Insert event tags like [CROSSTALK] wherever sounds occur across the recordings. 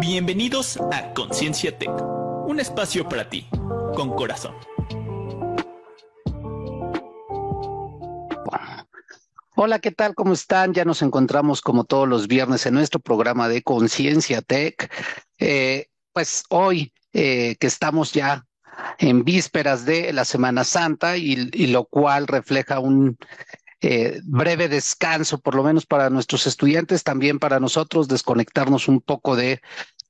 Bienvenidos a Conciencia Tech, un espacio para ti, con corazón. Hola, ¿qué tal? ¿Cómo están? Ya nos encontramos como todos los viernes en nuestro programa de Conciencia Tech. Eh, pues hoy eh, que estamos ya en vísperas de la Semana Santa y, lo cual refleja un eh, breve descanso, por lo menos para nuestros estudiantes, también para nosotros, desconectarnos un poco de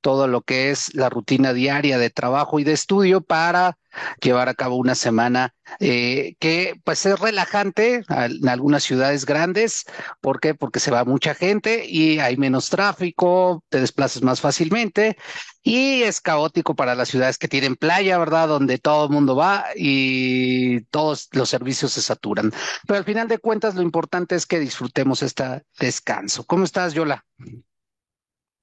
todo lo que es la rutina diaria de trabajo y de estudio para llevar a cabo una semana eh, que pues es relajante en algunas ciudades grandes. ¿Por qué? Porque se va mucha gente y hay menos tráfico, te desplazas más fácilmente y es caótico para las ciudades que tienen playa, ¿verdad? Donde todo el mundo va y todos los servicios se saturan. Pero al final de cuentas lo importante es que disfrutemos este descanso. ¿Cómo estás, Yola?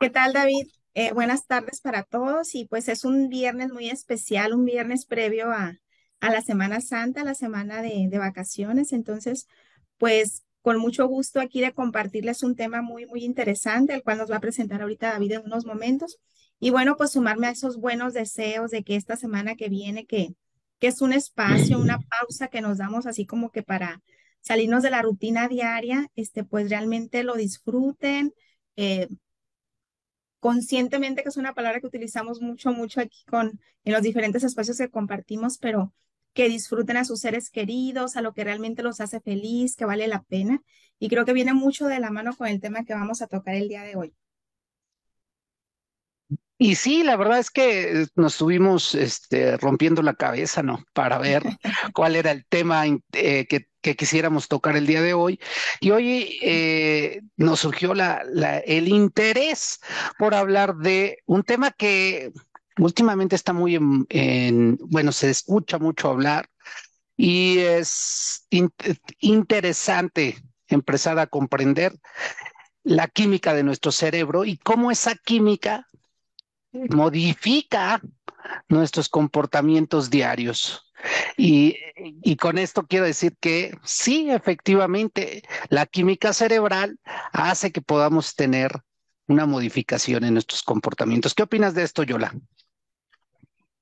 ¿Qué tal, David? Eh, buenas tardes para todos y pues es un viernes muy especial, un viernes previo a, a la Semana Santa, la semana de, de, vacaciones. Entonces, pues con mucho gusto aquí de compartirles un tema muy, muy interesante, el cual nos va a presentar ahorita David en unos momentos. Y bueno, pues sumarme a esos buenos deseos de que esta semana que viene, que, que es un espacio, una pausa que nos damos así como que para salirnos de la rutina diaria, este, pues realmente lo disfruten. Eh, conscientemente, que es una palabra que utilizamos mucho, mucho aquí con, en los diferentes espacios que compartimos, pero que disfruten a sus seres queridos, a lo que realmente los hace feliz, que vale la pena. Y creo que viene mucho de la mano con el tema que vamos a tocar el día de hoy. Y sí, la verdad es que nos estuvimos este, rompiendo la cabeza, ¿no? Para ver [LAUGHS] cuál era el tema eh, que que quisiéramos tocar el día de hoy. Y hoy eh, nos surgió la, el interés por hablar de un tema que últimamente está muy en, bueno, se escucha mucho hablar y es interesante empezar a comprender la química de nuestro cerebro y cómo esa química modifica nuestros comportamientos diarios. Y, con esto quiero decir que sí, efectivamente, la química cerebral hace que podamos tener una modificación en nuestros comportamientos. ¿Qué opinas de esto, Yola?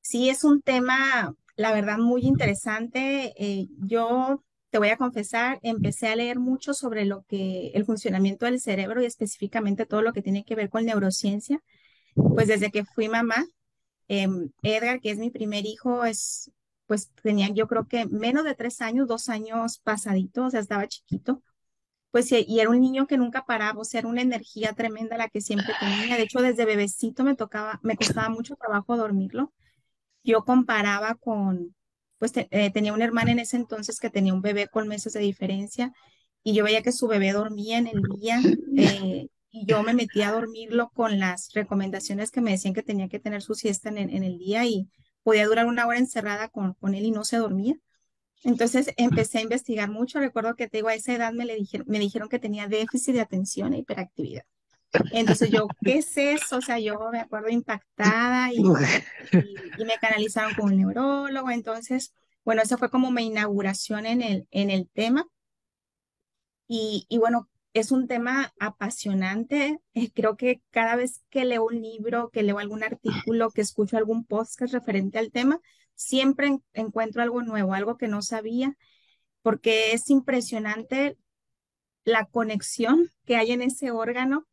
Sí, es un tema, la verdad, muy interesante. Eh, yo te voy a confesar, empecé a leer mucho sobre lo que el funcionamiento del cerebro y específicamente todo lo que tiene que ver con neurociencia. Pues desde que fui mamá, em, Edgar, que es mi primer hijo, es pues tenía yo creo que menos de tres años, dos años pasaditos, o sea, estaba chiquito. Pues y era un niño que nunca paraba, o sea, era una energía tremenda la que siempre tenía. De hecho, desde bebecito me tocaba, me costaba mucho trabajo dormirlo. Yo comparaba con, pues eh, tenía una hermana en ese entonces que tenía un bebé con meses de diferencia y yo veía que su bebé dormía en el día [LAUGHS] eh, yo me metía a dormirlo con las recomendaciones que me decían que tenía que tener su siesta en, el día y podía durar una hora encerrada con, con él y no se dormía. Entonces empecé a investigar mucho. Recuerdo que te a esa edad me, le dijeron, me dijeron que tenía déficit de atención e hiperactividad. Entonces yo, ¿qué es eso? O sea, yo me acuerdo impactada y, me canalizaron con un neurólogo. Entonces, bueno, esa fue como mi inauguración en el, en el tema. Y bueno, es un tema apasionante. Eh, creo que cada vez que leo un libro, que leo algún artículo, que escucho algún podcast referente al tema, siempre encuentro algo nuevo, algo que no sabía, porque es impresionante la conexión que hay en ese órgano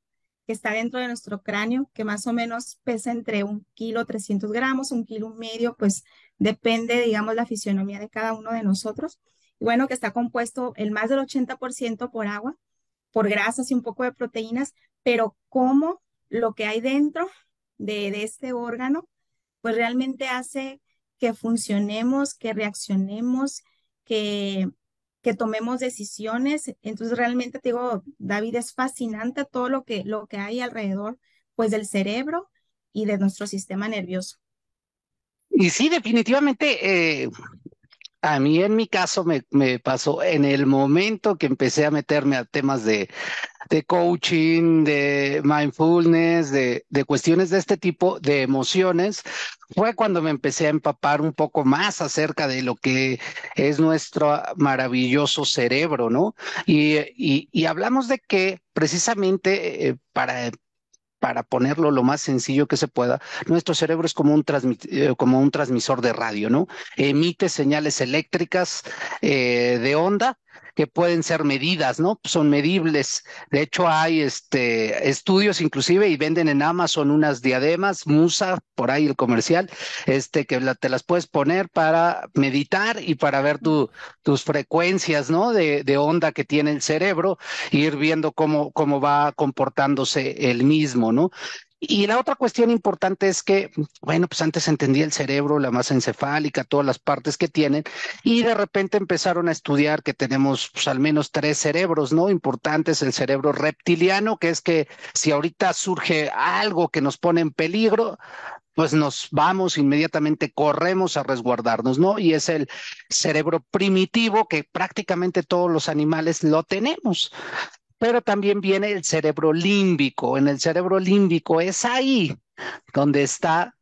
que está dentro de nuestro cráneo, que más o menos pesa entre un kilo 300 gramos, un kilo y medio, pues depende, digamos, la fisionomía de cada uno de nosotros. Bueno, que está compuesto el más del 80% por agua por grasas y un poco de proteínas, pero cómo lo que hay dentro de, de este órgano, pues realmente hace que funcionemos, que reaccionemos, que, que tomemos decisiones. Entonces realmente te digo, David, es fascinante todo lo que, lo que hay alrededor, pues del cerebro y de nuestro sistema nervioso. Y sí, definitivamente, eh, a mí en mi caso me, pasó en el momento que empecé a meterme a temas de, coaching, de mindfulness, de, de, cuestiones de este tipo, de emociones, fue cuando me empecé a empapar un poco más acerca de lo que es nuestro maravilloso cerebro, ¿no? Y, y, hablamos de que precisamente eh, para para ponerlo lo más sencillo que se pueda, nuestro cerebro es como un, eh, como un transmisor de radio, ¿no? Emite señales eléctricas eh, de onda que pueden ser medidas, ¿no? Son medibles. De hecho, hay este, estudios inclusive y venden en Amazon unas diademas, Musa, por ahí el comercial, este, que te las puedes poner para meditar y para ver tu, tus frecuencias, ¿no? De, de onda que tiene el cerebro, e ir viendo cómo, cómo va comportándose el mismo, ¿no? Y la otra cuestión importante es que, bueno, pues antes entendía el cerebro, la masa encefálica, todas las partes que tienen, y de repente empezaron a estudiar que tenemos pues, al menos tres cerebros, ¿no? Importantes, el cerebro reptiliano, que es que si ahorita surge algo que nos pone en peligro, pues nos vamos inmediatamente, corremos a resguardarnos, ¿no? Y es el cerebro primitivo que prácticamente todos los animales lo tenemos pero también viene el cerebro límbico. En el cerebro límbico es ahí donde está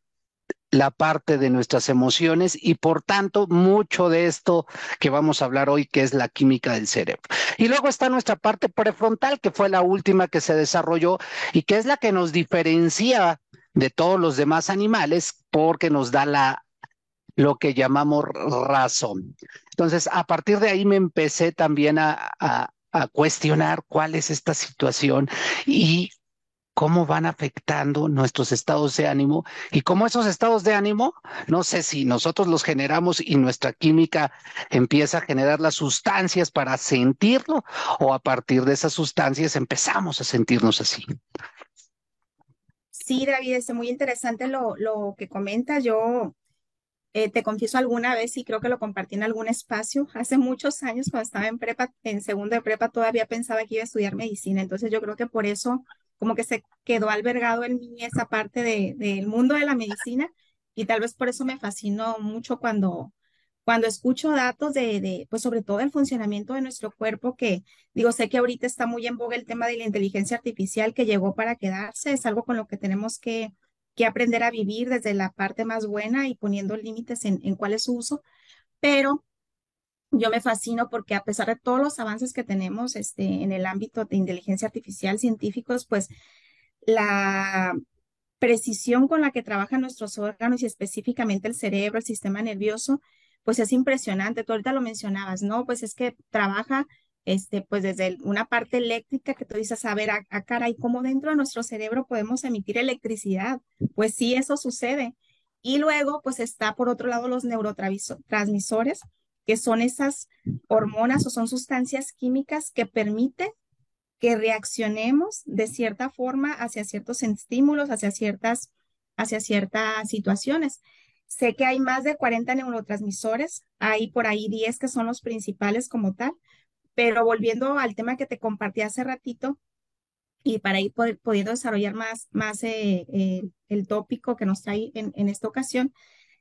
la parte de nuestras emociones y por tanto mucho de esto que vamos a hablar hoy que es la química del cerebro. Y luego está nuestra parte prefrontal que fue la última que se desarrolló y que es la que nos diferencia de todos los demás animales porque nos da la lo que llamamos razón. Entonces, a partir de ahí me empecé también a, a cuestionar cuál es esta situación y cómo van afectando nuestros estados de ánimo y cómo esos estados de ánimo, no sé si nosotros los generamos y nuestra química empieza a generar las sustancias para sentirlo o a partir de esas sustancias empezamos a sentirnos así. Sí, David, es muy interesante lo, lo que comentas. Yo eh, te confieso alguna vez y creo que lo compartí en algún espacio. Hace muchos años, cuando estaba en prepa, en segundo de prepa, todavía pensaba que iba a estudiar medicina. Entonces yo creo que por eso como que se quedó albergado en mí esa parte de, del mundo de la medicina y tal vez por eso me fascinó mucho cuando, cuando escucho datos de, de, pues sobre todo el funcionamiento de nuestro cuerpo, que digo, sé que ahorita está muy en boga el tema de la inteligencia artificial que llegó para quedarse, es algo con lo que tenemos que que aprender a vivir desde la parte más buena y poniendo límites en, cuál es su uso, pero yo me fascino porque a pesar de todos los avances que tenemos este, en el ámbito de inteligencia artificial científicos, pues la precisión con la que trabajan nuestros órganos y específicamente el cerebro, el sistema nervioso, pues es impresionante. Tú ahorita lo mencionabas, ¿no? Pues es que trabaja este, pues desde una parte eléctrica que tú dices, a ver, a, cara, ¿y cómo dentro de nuestro cerebro podemos emitir electricidad? Pues sí, eso sucede. Y luego, pues está por otro lado los neurotransmisores, que son esas hormonas o son sustancias químicas que permiten que reaccionemos de cierta forma hacia ciertos estímulos, hacia ciertas, hacia ciertas situaciones. Sé que hay más de 40 neurotransmisores, hay por ahí 10 que son los principales como tal, pero volviendo al tema que te compartí hace ratito, y para ir pudiendo desarrollar más, más eh, eh, el tópico que nos trae en, en, esta ocasión,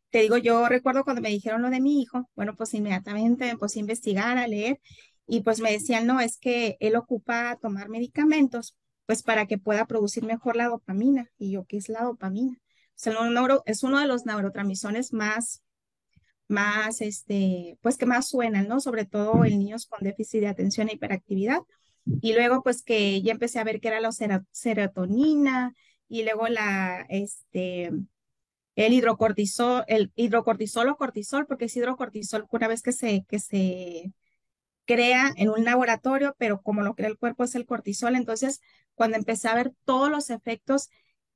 te digo, yo recuerdo cuando me dijeron lo de mi hijo, bueno, pues inmediatamente me puse a investigar, a leer, y pues me decían, no, es que él ocupa tomar medicamentos, pues para que pueda producir mejor la dopamina. Y yo, ¿qué es la dopamina? Es uno de los neurotransmisores más más, este, pues que más suenan, ¿no? Sobre todo en niños con déficit de atención e hiperactividad. Y luego, pues que ya empecé a ver que era la serotonina y luego la, este, el hidrocortisol, el hidrocortisol o cortisol, porque es hidrocortisol una vez que se, que se crea en un laboratorio, pero como lo crea el cuerpo es el cortisol, entonces cuando empecé a ver todos los efectos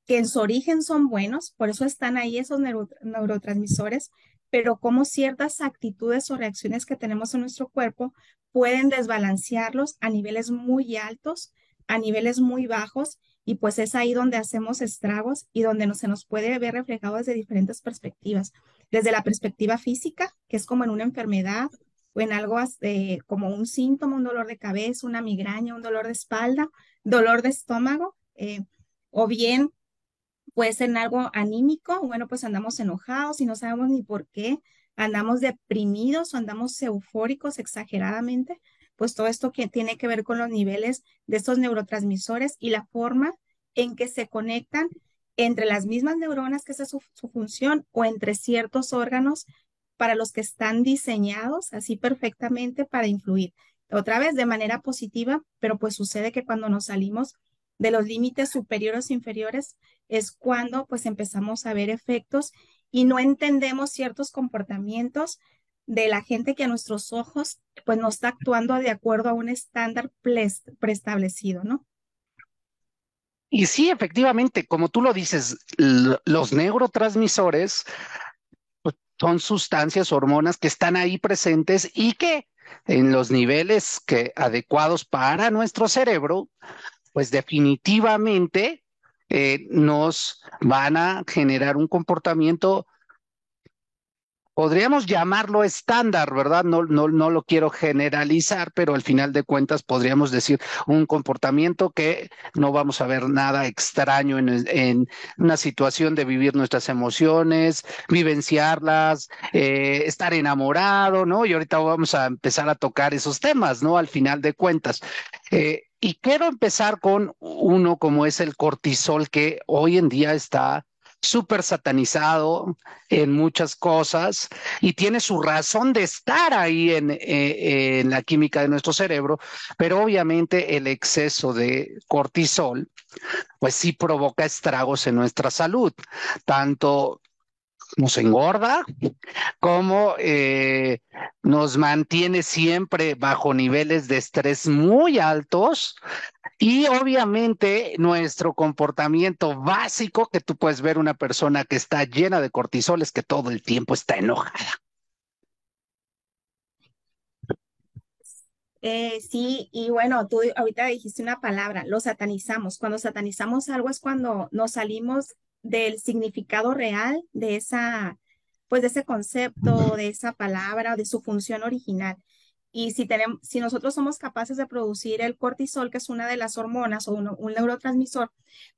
que en su origen son buenos, por eso están ahí esos neurotransmisores, pero cómo ciertas actitudes o reacciones que tenemos en nuestro cuerpo pueden desbalancearlos a niveles muy altos, a niveles muy bajos, y pues es ahí donde hacemos estragos y donde no, se nos puede ver reflejado desde diferentes perspectivas. Desde la perspectiva física, que es como en una enfermedad o en algo eh, como un síntoma, un dolor de cabeza, una migraña, un dolor de espalda, dolor de estómago, eh, o bien puede ser en algo anímico, bueno, pues andamos enojados y no sabemos ni por qué, andamos deprimidos o andamos eufóricos exageradamente, pues todo esto que tiene que ver con los niveles de estos neurotransmisores y la forma en que se conectan entre las mismas neuronas, que es su, su función, o entre ciertos órganos para los que están diseñados así perfectamente para influir. Otra vez de manera positiva, pero pues sucede que cuando nos salimos de los límites superiores e inferiores, es cuando pues empezamos a ver efectos y no entendemos ciertos comportamientos de la gente que a nuestros ojos pues no está actuando de acuerdo a un estándar preestablecido, ¿no? Y sí, efectivamente, como tú lo dices, los neurotransmisores pues, son sustancias, hormonas que están ahí presentes y que en los niveles que adecuados para nuestro cerebro, pues definitivamente eh, nos van a generar un comportamiento podríamos llamarlo estándar, ¿verdad? No, no, no lo quiero generalizar, pero al final de cuentas podríamos decir un comportamiento que no vamos a ver nada extraño en, en una situación de vivir nuestras emociones, vivenciarlas, eh, estar enamorado, ¿no? Y ahorita vamos a empezar a tocar esos temas, ¿no? Al final de cuentas. Eh, y quiero empezar con uno como es el cortisol, que hoy en día está súper satanizado en muchas cosas y tiene su razón de estar ahí en, eh, en la química de nuestro cerebro, pero obviamente el exceso de cortisol, pues sí provoca estragos en nuestra salud, tanto nos engorda, como eh, nos mantiene siempre bajo niveles de estrés muy altos y obviamente nuestro comportamiento básico, que tú puedes ver una persona que está llena de cortisol, es que todo el tiempo está enojada. Eh, sí, y bueno, tú ahorita dijiste una palabra, lo satanizamos. Cuando satanizamos algo es cuando nos salimos del significado real de esa, pues de ese concepto, de esa palabra, de su función original. Y si, tenemos, si nosotros somos capaces de producir el cortisol, que es una de las hormonas o un, neurotransmisor,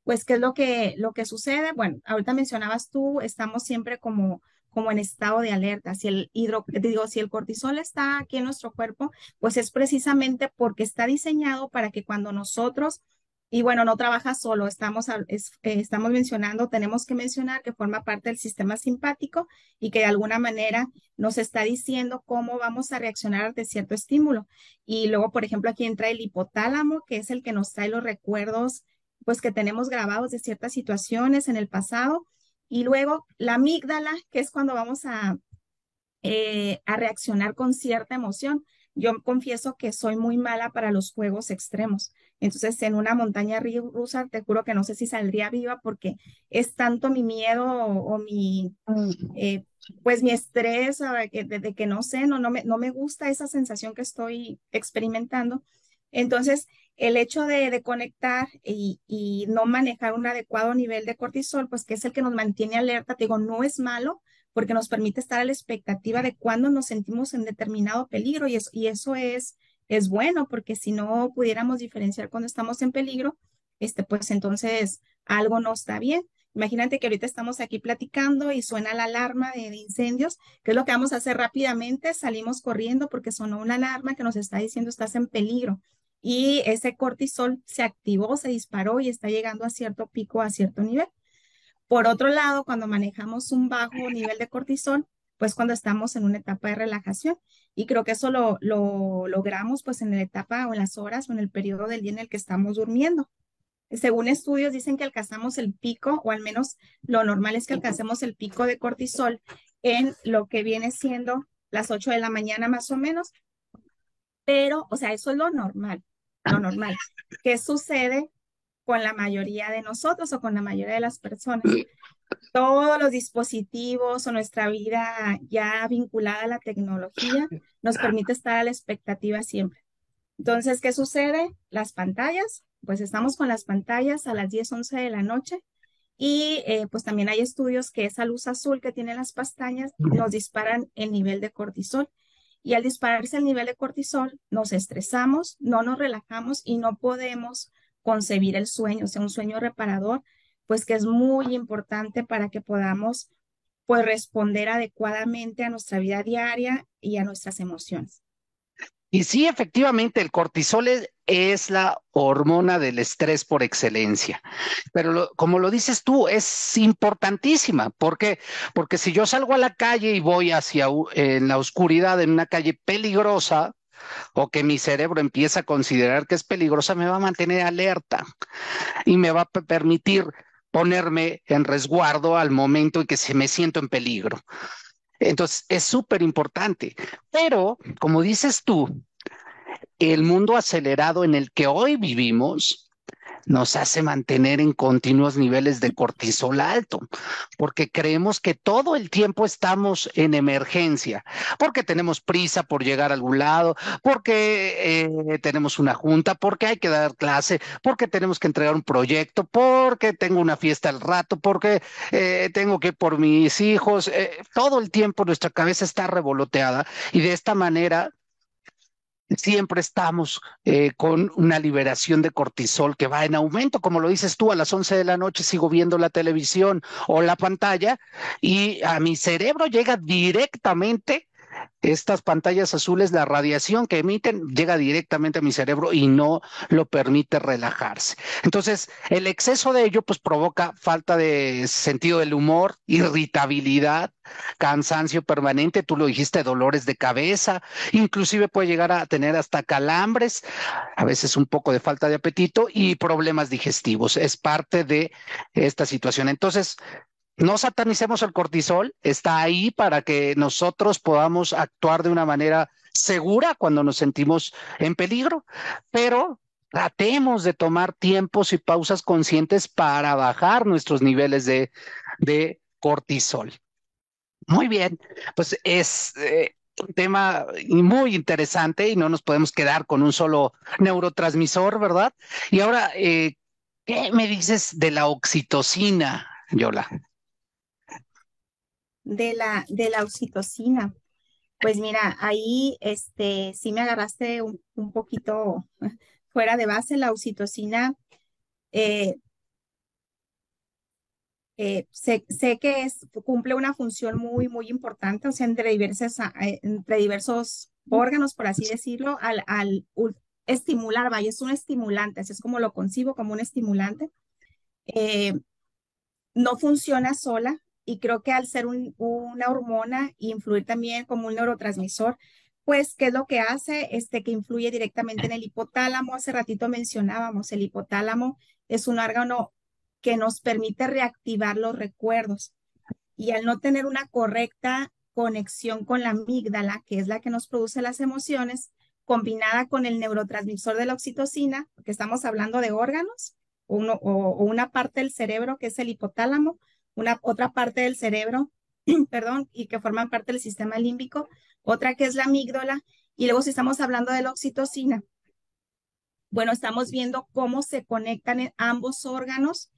pues ¿qué es lo que, lo que sucede? Bueno, ahorita mencionabas tú, estamos siempre como, como en estado de alerta. Si el hidro, digo, si el cortisol está aquí en nuestro cuerpo, pues es precisamente porque está diseñado para que cuando nosotros y bueno, no trabaja solo, estamos, eh, estamos mencionando, tenemos que mencionar que forma parte del sistema simpático y que de alguna manera nos está diciendo cómo vamos a reaccionar ante cierto estímulo. Y luego, por ejemplo, aquí entra el hipotálamo, que es el que nos trae los recuerdos, pues que tenemos grabados de ciertas situaciones en el pasado. Y luego la amígdala, que es cuando vamos a, eh, a reaccionar con cierta emoción. Yo confieso que soy muy mala para los juegos extremos. Entonces, en una montaña rusa, te juro que no sé si saldría viva porque es tanto mi miedo o, mi, eh, pues mi estrés de que, de, que no sé, no, no, me, no me gusta esa sensación que estoy experimentando. Entonces, el hecho de, de conectar y, y, no manejar un adecuado nivel de cortisol, pues que es el que nos mantiene alerta, te digo, no es malo, porque nos permite estar a la expectativa de cuándo nos sentimos en determinado peligro y, eso, y eso es, es bueno, porque si no pudiéramos diferenciar cuando estamos en peligro, este, pues entonces algo no está bien. Imagínate que ahorita estamos aquí platicando y suena la alarma de, incendios. ¿Qué es lo que vamos a hacer rápidamente? Salimos corriendo porque sonó una alarma que nos está diciendo estás en peligro. Y ese cortisol se activó, se disparó y está llegando a cierto pico, a cierto nivel. Por otro lado, cuando manejamos un bajo nivel de cortisol, pues cuando estamos en una etapa de relajación. Y creo que eso lo, lo logramos pues en la etapa o en las horas o en el periodo del día en el que estamos durmiendo. Según estudios dicen que alcanzamos el pico, o al menos lo normal es que alcancemos el pico de cortisol en lo que viene siendo las 8 de la mañana más o menos. Pero, o sea, eso es lo normal, lo normal. ¿Qué sucede con la mayoría de nosotros o con la mayoría de las personas. Todos los dispositivos o nuestra vida ya vinculada a la tecnología nos permite estar a la expectativa siempre. Entonces, ¿qué sucede? Las pantallas, pues estamos con las pantallas a las 10, 11 de la noche y eh, pues también hay estudios que esa luz azul que tienen las pestañas nos disparan el nivel de cortisol. Y al dispararse el nivel de cortisol, nos estresamos, no nos relajamos y no podemos concebir el sueño, o sea, un sueño reparador, pues que es muy importante para que podamos pues responder adecuadamente a nuestra vida diaria y a nuestras emociones. Y sí, efectivamente, el cortisol es, la hormona del estrés por excelencia. Pero como lo dices tú, es importantísima. ¿Por qué? Porque si yo salgo a la calle y voy hacia en la oscuridad, en una calle peligrosa, o que mi cerebro empieza a considerar que es peligrosa, me va a mantener alerta y me va a permitir ponerme en resguardo al momento en que se me siento en peligro. Entonces, es súper importante. Pero, como dices tú, el mundo acelerado en el que hoy vivimos nos hace mantener en continuos niveles de cortisol alto, porque creemos que todo el tiempo estamos en emergencia, porque tenemos prisa por llegar a algún lado, porque eh, tenemos una junta, porque hay que dar clase, porque tenemos que entregar un proyecto, porque tengo una fiesta al rato, porque eh, tengo que ir por mis hijos. Eh, todo el tiempo nuestra cabeza está revoloteada y de esta manera siempre estamos eh, con una liberación de cortisol que va en aumento, como lo dices tú, a las 11 de la noche sigo viendo la televisión o la pantalla y a mi cerebro llega directamente estas pantallas azules, la radiación que emiten llega directamente a mi cerebro y no lo permite relajarse. Entonces, el exceso de ello pues provoca falta de sentido del humor, irritabilidad, cansancio permanente, tú lo dijiste, dolores de cabeza, inclusive puede llegar a tener hasta calambres, a veces un poco de falta de apetito y problemas digestivos. Es parte de esta situación. Entonces, no satanicemos el cortisol, está ahí para que nosotros podamos actuar de una manera segura cuando nos sentimos en peligro, pero tratemos de tomar tiempos y pausas conscientes para bajar nuestros niveles de, cortisol. Muy bien, pues es eh, un tema muy interesante y no nos podemos quedar con un solo neurotransmisor, ¿verdad? Y ahora, eh, ¿qué me dices de la oxitocina, Yola? De la, de la oxitocina. Pues mira, ahí este, sí me agarraste un, poquito [LAUGHS] fuera de base. La oxitocina, eh, eh, sé, que cumple una función muy, muy importante, o sea, entre, diversas, eh, entre diversos órganos, por así decirlo, al, al estimular, vaya, es un estimulante, así es como lo concibo, como un estimulante. no funciona sola, y creo que al ser una hormona y influir también como un neurotransmisor, pues, ¿qué es lo que hace? Este, que influye directamente en el hipotálamo. Hace ratito mencionábamos, el hipotálamo es un órgano que nos permite reactivar los recuerdos. Y al no tener una correcta conexión con la amígdala, que es la que nos produce las emociones, combinada con el neurotransmisor de la oxitocina, porque estamos hablando de órganos, o una parte del cerebro que es el hipotálamo, una otra parte del cerebro, [CLEARS THROAT] perdón, y que forman parte del sistema límbico, otra que es la amígdala, y luego si estamos hablando de la oxitocina, bueno, estamos viendo cómo se conectan en ambos órganos,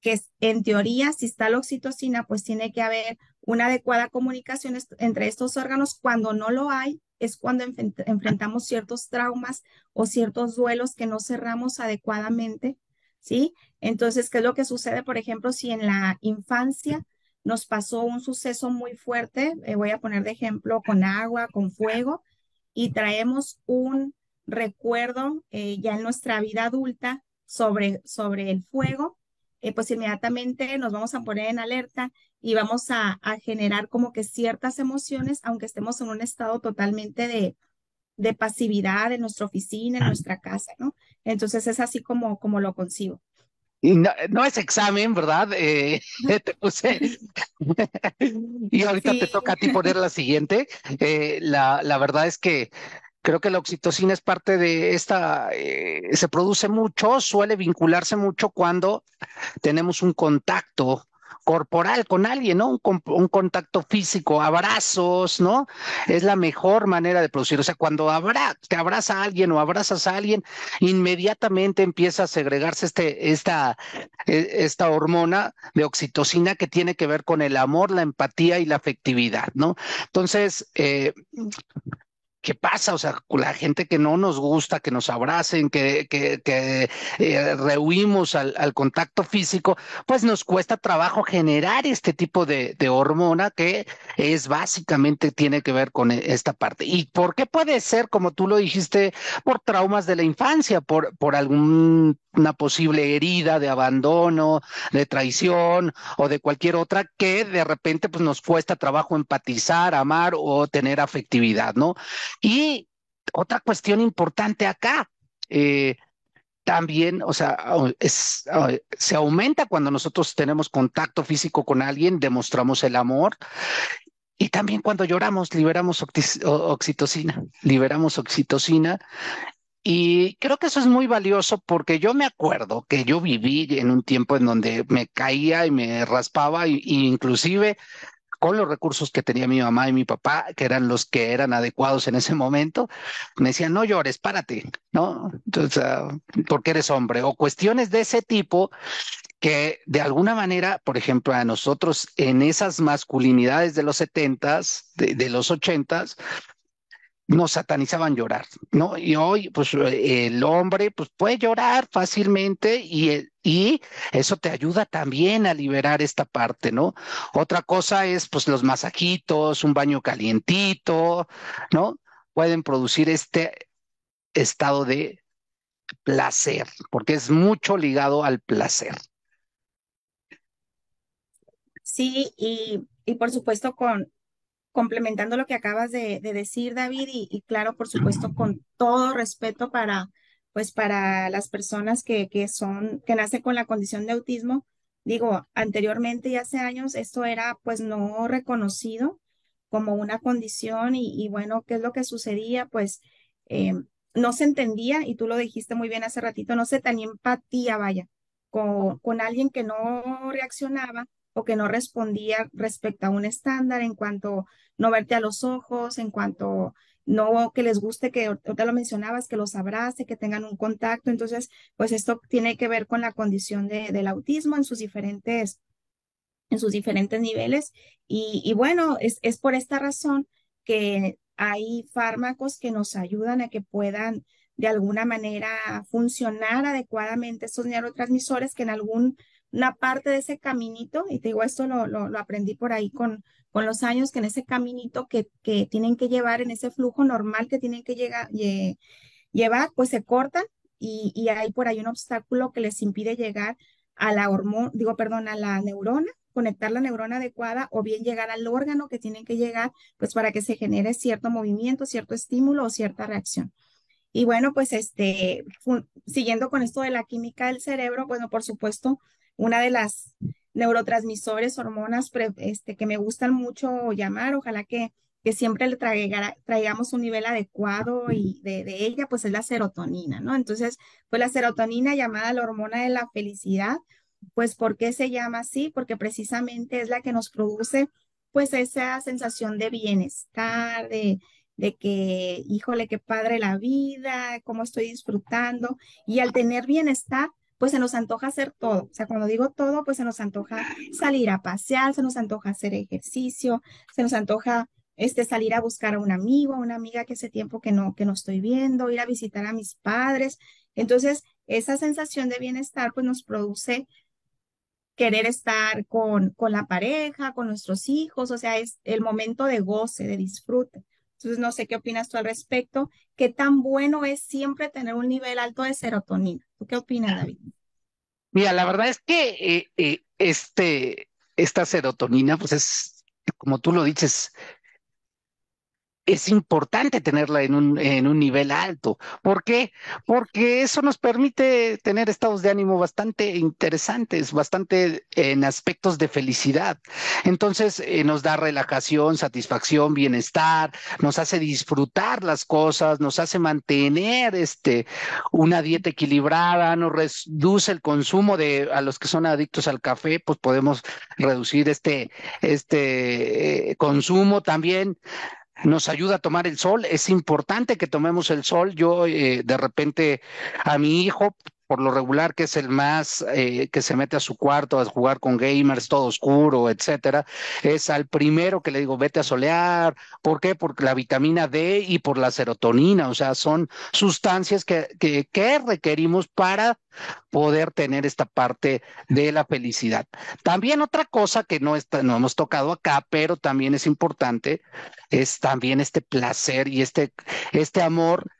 que en teoría, si está la oxitocina, pues tiene que haber una adecuada comunicación entre estos órganos. Cuando no lo hay, es cuando enfrentamos ciertos traumas o ciertos duelos que no cerramos adecuadamente ¿sí? Entonces, ¿qué es lo que sucede, por ejemplo, si en la infancia nos pasó un suceso muy fuerte, eh, voy a poner de ejemplo con agua, con fuego, y traemos un recuerdo eh, ya en nuestra vida adulta sobre, sobre el fuego, eh, pues inmediatamente nos vamos a poner en alerta y vamos a, a, generar como que ciertas emociones, aunque estemos en un estado totalmente de, de pasividad en nuestra oficina, en nuestra casa, ¿no? Entonces es así como, como lo concibo. Y no, es examen, ¿verdad? Eh, [LAUGHS] te puse. [LAUGHS] y ahorita te toca a ti poner la siguiente. Eh, la, la verdad es que creo que la oxitocina es parte de esta, eh, se produce mucho, suele vincularse mucho cuando tenemos un contacto corporal con alguien, ¿no? Un, contacto físico, abrazos, ¿no? Es la mejor manera de producir. O sea, cuando te abraza a alguien o abrazas a alguien, inmediatamente empieza a segregarse este, esta, e, esta hormona de oxitocina que tiene que ver con el amor, la empatía y la afectividad, ¿no? Entonces, eh, ¿qué pasa? O sea, la gente que no nos gusta, que nos abracen, que, que, que eh, rehuimos al, contacto físico, pues nos cuesta trabajo generar este tipo de, de, hormona que es básicamente tiene que ver con esta parte. ¿Y por qué puede ser, como tú lo dijiste, por traumas de la infancia, por, por alguna posible herida de abandono, de traición o de cualquier otra que de repente pues nos cuesta trabajo empatizar, amar o tener afectividad, ¿no? Y otra cuestión importante acá. Eh, también, o sea, se aumenta cuando nosotros tenemos contacto físico con alguien, demostramos el amor. Y también cuando lloramos, liberamos oxitocina, liberamos oxitocina. Y creo que eso es muy valioso porque yo me acuerdo que yo viví en un tiempo en donde me caía y me raspaba y inclusive con los recursos que tenía mi mamá y mi papá, que eran los que eran adecuados en ese momento, me decían, no llores, párate, ¿no? Entonces, uh, porque eres hombre, o cuestiones de ese tipo que de alguna manera, por ejemplo, a nosotros en esas masculinidades de los setentas, de, de los ochentas, nos satanizaban llorar, ¿no? Y hoy, pues el hombre, pues puede llorar fácilmente y, y eso te ayuda también a liberar esta parte, ¿no? Otra cosa es, pues los masajitos, un baño calientito, ¿no? Pueden producir este estado de placer, porque es mucho ligado al placer. Sí, y, y por supuesto con, complementando lo que acabas de, decir, David, y, claro, por supuesto, con todo respeto para, pues, para las personas que, que son, que nacen con la condición de autismo. Digo, anteriormente y hace años esto era pues no reconocido como una condición y, bueno, ¿qué es lo que sucedía? Pues eh, no se entendía, y tú lo dijiste muy bien hace ratito, no se tenía empatía, vaya, con, con alguien que no reaccionaba o que no respondía respecto a un estándar en cuanto no verte a los ojos, en cuanto no que les guste que te lo mencionabas, que los abrace, que tengan un contacto. Entonces, pues esto tiene que ver con la condición de, del autismo en sus diferentes, en sus diferentes niveles. Y, y bueno, es, es por esta razón que hay fármacos que nos ayudan a que puedan de alguna manera funcionar adecuadamente estos neurotransmisores que en algún una parte de ese caminito, y te digo, esto lo, lo, aprendí por ahí con, con los años, que en ese caminito que, que tienen que llevar, en ese flujo normal que tienen que llegar, llevar, pues se cortan y, y, hay por ahí un obstáculo que les impide llegar a la hormona, digo, perdón, a la neurona, conectar la neurona adecuada o bien llegar al órgano que tienen que llegar, pues para que se genere cierto movimiento, cierto estímulo o cierta reacción. Y bueno, pues este, siguiendo con esto de la química del cerebro, bueno, por supuesto, una de las neurotransmisores, hormonas este, que me gustan mucho llamar, ojalá que, que siempre le traigamos un nivel adecuado y de, de, ella, pues es la serotonina, ¿no? Entonces, pues la serotonina llamada la hormona de la felicidad, pues ¿por qué se llama así? Porque precisamente es la que nos produce pues esa sensación de bienestar, de, de que, híjole, qué padre la vida, cómo estoy disfrutando. Y al tener bienestar, pues se nos antoja hacer todo. O sea, cuando digo todo, pues se nos antoja salir a pasear, se nos antoja hacer ejercicio, se nos antoja este, salir a buscar a un amigo, a una amiga que hace tiempo que no, que no estoy viendo, ir a visitar a mis padres. Entonces, esa sensación de bienestar, pues nos produce querer estar con, con la pareja, con nuestros hijos, o sea, es el momento de goce, de disfrute. Entonces, no sé qué opinas tú al respecto. ¿Qué tan bueno es siempre tener un nivel alto de serotonina? ¿Tú qué opinas, David? Mira, la verdad es que eh, eh, este, esta serotonina, pues es, como tú lo dices, es importante tenerla en un, en un nivel alto. ¿Por qué? Porque eso nos permite tener estados de ánimo bastante interesantes, bastante en aspectos de felicidad. Entonces eh, nos da relajación, satisfacción, bienestar, nos hace disfrutar las cosas, nos hace mantener este, una dieta equilibrada, nos reduce el consumo de a los que son adictos al café, pues podemos reducir este, este eh, consumo también nos ayuda a tomar el sol. Es importante que tomemos el sol. Yo eh, de repente a mi hijo por lo regular, que es el más eh, que se mete a su cuarto a jugar con gamers, todo oscuro, etcétera, es al primero que le digo, vete a solear. ¿Por qué? Por la vitamina D y por la serotonina. O sea, son sustancias que, que, que requerimos para poder tener esta parte de la felicidad. También otra cosa que no, está, no hemos tocado acá, pero también es importante, es también este placer y este, este amor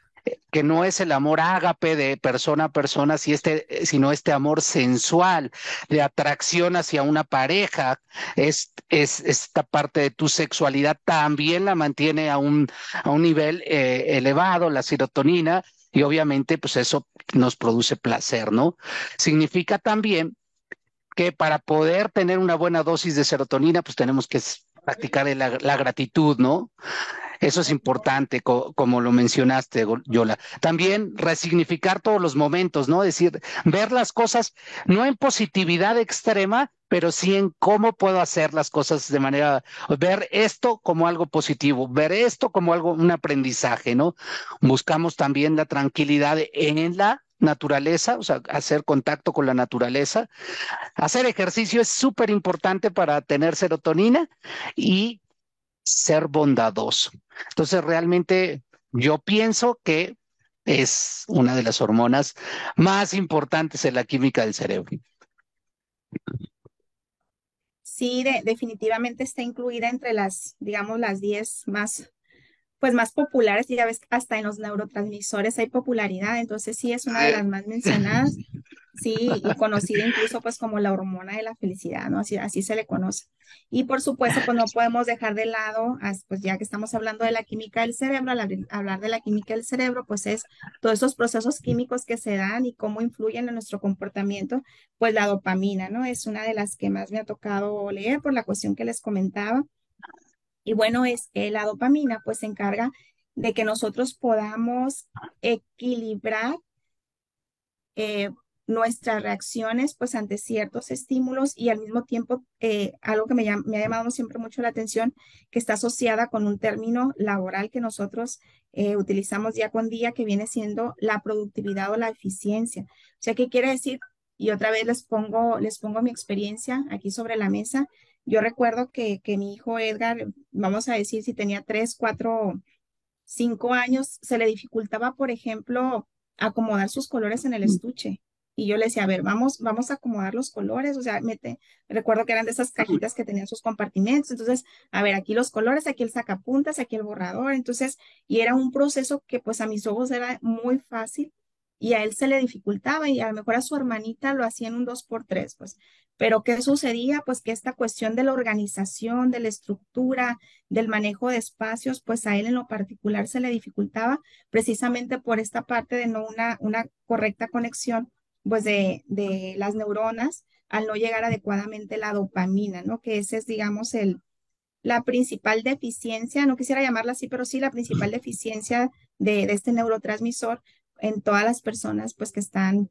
que no es el amor ágape de persona a persona, este, sino este amor sensual, de atracción hacia una pareja, es, es esta parte de tu sexualidad también la mantiene a un, a un nivel eh, elevado, la serotonina, y obviamente pues eso nos produce placer, ¿no? Significa también que para poder tener una buena dosis de serotonina, pues tenemos que practicar la, la gratitud, ¿no? Eso es importante, como lo mencionaste, Yola. También resignificar todos los momentos, ¿no? Es decir, ver las cosas no en positividad extrema, pero sí en cómo puedo hacer las cosas de manera, ver esto como algo positivo, ver esto como algo, un aprendizaje, ¿no? Buscamos también la tranquilidad en la naturaleza, o sea, hacer contacto con la naturaleza. Hacer ejercicio es súper importante para tener serotonina y ser bondadoso. Entonces, realmente yo pienso que es una de las hormonas más importantes en la química del cerebro. Sí, definitivamente está incluida entre las, digamos, las 10 más, pues más populares, y ya ves, hasta en los neurotransmisores hay popularidad, entonces sí es una de las más [LAUGHS] mencionadas. Sí, y conocida incluso pues como la hormona de la felicidad, ¿no? Así, así se le conoce. Y por supuesto, pues no podemos dejar de lado, pues ya que estamos hablando de la química del cerebro, hablar de la química del cerebro, pues es todos esos procesos químicos que se dan y cómo influyen en nuestro comportamiento, pues la dopamina, ¿no? Es una de las que más me ha tocado leer por la cuestión que les comentaba. Y bueno, es que la dopamina pues se encarga de que nosotros podamos equilibrar eh, nuestras reacciones pues ante ciertos estímulos y al mismo tiempo eh, algo que me, ha llamado siempre mucho la atención que está asociada con un término laboral que nosotros eh, utilizamos día con día que viene siendo la productividad o la eficiencia. O sea, ¿qué quiere decir? Y otra vez les pongo, les pongo mi experiencia aquí sobre la mesa. Yo recuerdo que, que mi hijo Edgar, vamos a decir, si tenía tres, cuatro, cinco años, se le dificultaba, por ejemplo, acomodar sus colores en el estuche. Y yo le decía, a ver, vamos, vamos a acomodar los colores, o sea, mete, recuerdo que eran de esas cajitas que tenían sus compartimentos, entonces, a ver, aquí los colores, aquí el sacapuntas, aquí el borrador, entonces, y era un proceso que pues a mis ojos era muy fácil y a él se le dificultaba y a lo mejor a su hermanita lo hacía en un dos por tres, pues, pero ¿qué sucedía? Pues que esta cuestión de la organización, de la estructura, del manejo de espacios, pues a él en lo particular se le dificultaba precisamente por esta parte de no una, una correcta conexión pues de, de las neuronas al no llegar adecuadamente la dopamina, ¿no? Que ese es, digamos, el, la principal deficiencia, no quisiera llamarla así, pero sí la principal deficiencia de, de, este neurotransmisor en todas las personas pues que están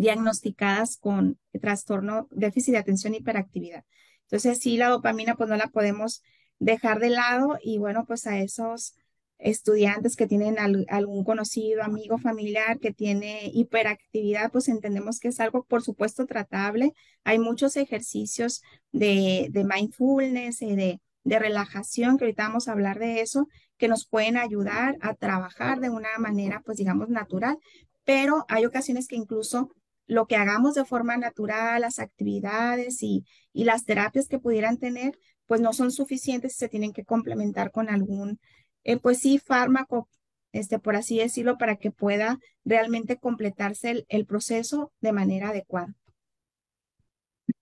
diagnosticadas con trastorno déficit de atención hiperactividad. Entonces sí, la dopamina pues no la podemos dejar de lado y bueno, pues a esos estudiantes que tienen algún conocido, amigo, familiar que tiene hiperactividad, pues entendemos que es algo, por supuesto, tratable. Hay muchos ejercicios de, mindfulness y de, de relajación, que ahorita vamos a hablar de eso, que nos pueden ayudar a trabajar de una manera, pues digamos, natural, pero hay ocasiones que incluso lo que hagamos de forma natural, las actividades y, y las terapias que pudieran tener, pues no son suficientes y se tienen que complementar con algún eh, pues sí, fármaco, este, por así decirlo, para que pueda realmente completarse el, proceso de manera adecuada.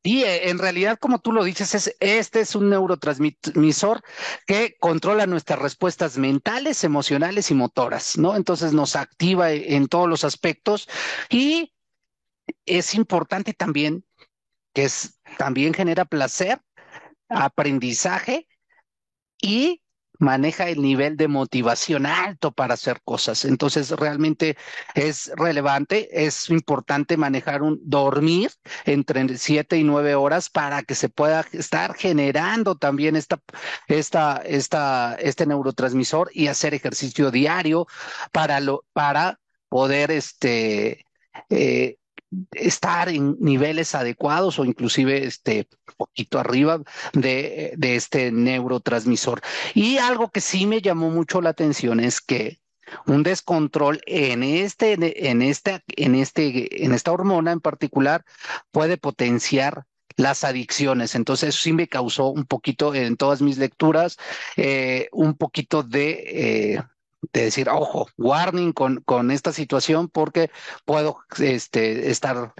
Y eh, en realidad, como tú lo dices, es, este es un neurotransmisor que controla nuestras respuestas mentales, emocionales y motoras, ¿no? Entonces nos activa en todos los aspectos y es importante también que es, también genera placer, aprendizaje y maneja el nivel de motivación alto para hacer cosas. Entonces, realmente es relevante, es importante manejar un dormir entre siete y nueve horas para que se pueda estar generando también esta, esta, esta, este neurotransmisor y hacer ejercicio diario para, lo, para poder este, eh, estar en niveles adecuados o inclusive este poquito arriba de, de, este neurotransmisor. Y algo que sí me llamó mucho la atención es que un descontrol en este, en esta, en este, en esta hormona en particular puede potenciar las adicciones. Entonces sí me causó un poquito en todas mis lecturas, eh, un poquito de eh, de decir, ojo, warning con, con esta situación porque puedo este, estar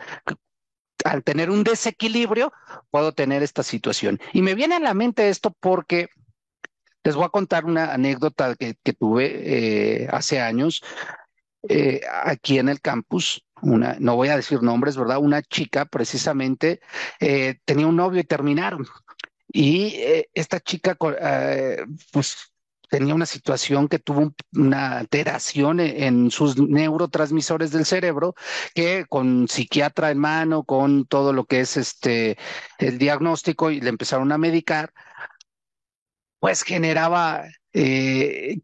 al tener un desequilibrio, puedo tener esta situación. Y me viene a la mente esto porque les voy a contar una anécdota que, tuve eh, hace años eh, aquí en el campus. Una, no voy a decir nombres, ¿verdad? Una chica precisamente eh, tenía un novio y terminaron. Y esta chica, pues tenía una situación que tuvo una alteración e, en sus neurotransmisores del cerebro, que con psiquiatra en mano, con todo lo que es este el diagnóstico y le empezaron a medicar, pues generaba eh,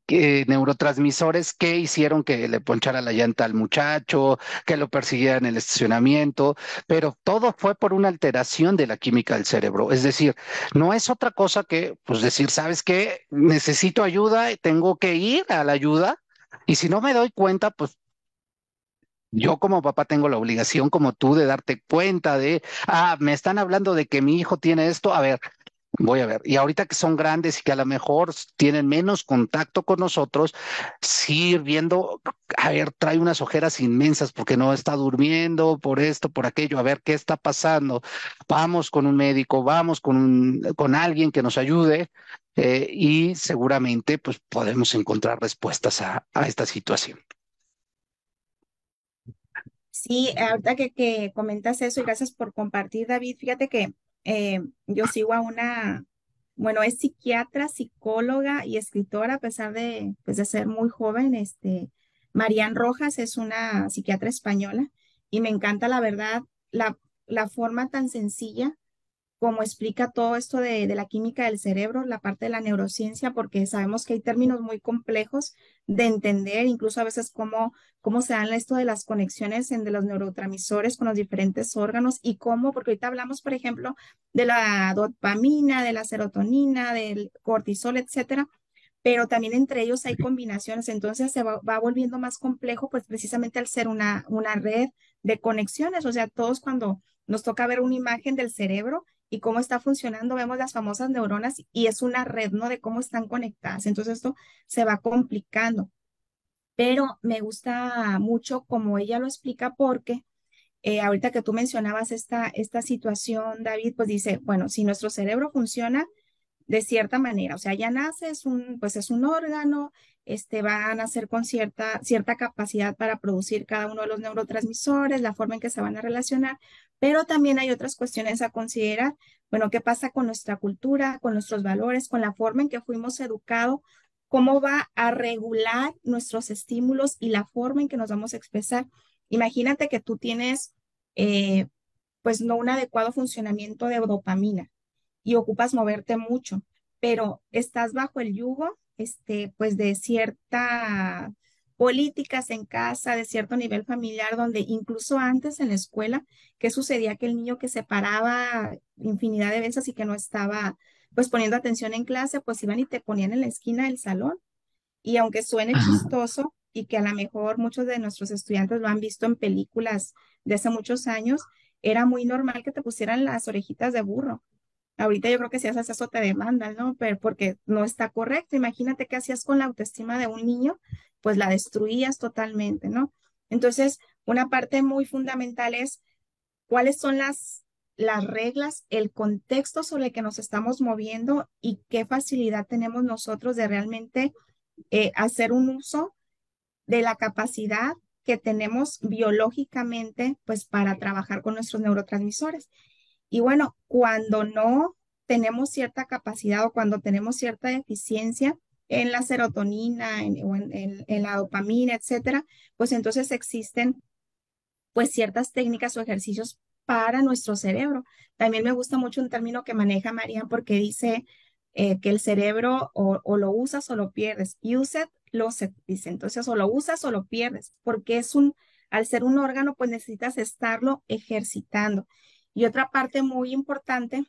neurotransmisores que hicieron que le ponchara la llanta al muchacho, que lo persiguiera en el estacionamiento, pero todo fue por una alteración de la química del cerebro. Es decir, no es otra cosa que, pues decir, ¿sabes qué? Necesito ayuda, tengo que ir a la ayuda, y si no me doy cuenta, pues yo como papá tengo la obligación como tú de darte cuenta de, ah, me están hablando de que mi hijo tiene esto, a ver, Voy a ver. Y ahorita que son grandes y que a lo mejor tienen menos contacto con nosotros, sí viendo, a ver, trae unas ojeras inmensas porque no está durmiendo por esto, por aquello, a ver qué está pasando. Vamos con un médico, vamos con, un, con alguien que nos ayude eh, y seguramente pues podemos encontrar respuestas a, a esta situación. Sí, ahorita que, que comentas eso y gracias por compartir, David. Fíjate que eh, yo sigo a una, bueno, es psiquiatra, psicóloga y escritora, a pesar de, pues, de ser muy joven. Este, Marian Rojas es una psiquiatra española y me encanta, la verdad, la, la forma tan sencilla como explica todo esto de, la química del cerebro, la parte de la neurociencia, porque sabemos que hay términos muy complejos de entender, incluso a veces cómo, cómo se dan esto de las conexiones entre los neurotransmisores con los diferentes órganos y cómo, porque ahorita hablamos, por ejemplo, de la dopamina, de la serotonina, del cortisol, etcétera, pero también entre ellos hay combinaciones, entonces se va, va, volviendo más complejo, pues precisamente al ser una, una red de conexiones, o sea, todos cuando nos toca ver una imagen del cerebro, y cómo está funcionando, vemos las famosas neuronas y es una red, ¿no? De cómo están conectadas. Entonces esto se va complicando. Pero me gusta mucho como ella lo explica porque eh, ahorita que tú mencionabas esta, esta situación, David, pues dice, bueno, si nuestro cerebro funciona de cierta manera, o sea, ya nace, es un, pues es un órgano, este, va a nacer con cierta, cierta capacidad para producir cada uno de los neurotransmisores, la forma en que se van a relacionar, pero también hay otras cuestiones a considerar. Bueno, ¿qué pasa con nuestra cultura, con nuestros valores, con la forma en que fuimos educados? ¿Cómo va a regular nuestros estímulos y la forma en que nos vamos a expresar? Imagínate que tú tienes, eh, pues, no un adecuado funcionamiento de dopamina y ocupas moverte mucho, pero estás bajo el yugo, este, pues, de cierta políticas en casa de cierto nivel familiar, donde incluso antes en la escuela, ¿qué sucedía? Que el niño que se paraba infinidad de veces y que no estaba pues poniendo atención en clase, pues iban y te ponían en la esquina del salón. Y aunque suene chistoso y que a lo mejor muchos de nuestros estudiantes lo han visto en películas de hace muchos años, era muy normal que te pusieran las orejitas de burro. Ahorita yo creo que si haces eso te demandan, ¿no? Pero porque no está correcto. Imagínate qué hacías con la autoestima de un niño pues la destruías totalmente, ¿no? Entonces, una parte muy fundamental es cuáles son las, las reglas, el contexto sobre el que nos estamos moviendo y qué facilidad tenemos nosotros de realmente eh, hacer un uso de la capacidad que tenemos biológicamente, pues para trabajar con nuestros neurotransmisores. Y bueno, cuando no tenemos cierta capacidad o cuando tenemos cierta deficiencia, en la serotonina en, o en, la dopamina, etcétera, pues entonces existen pues ciertas técnicas o ejercicios para nuestro cerebro. También me gusta mucho un término que maneja María porque dice eh, que el cerebro o, lo usas o lo pierdes. Use it, lose dice. Entonces, o lo usas o lo pierdes, porque es un, al ser un órgano, pues necesitas estarlo ejercitando. Y otra parte muy importante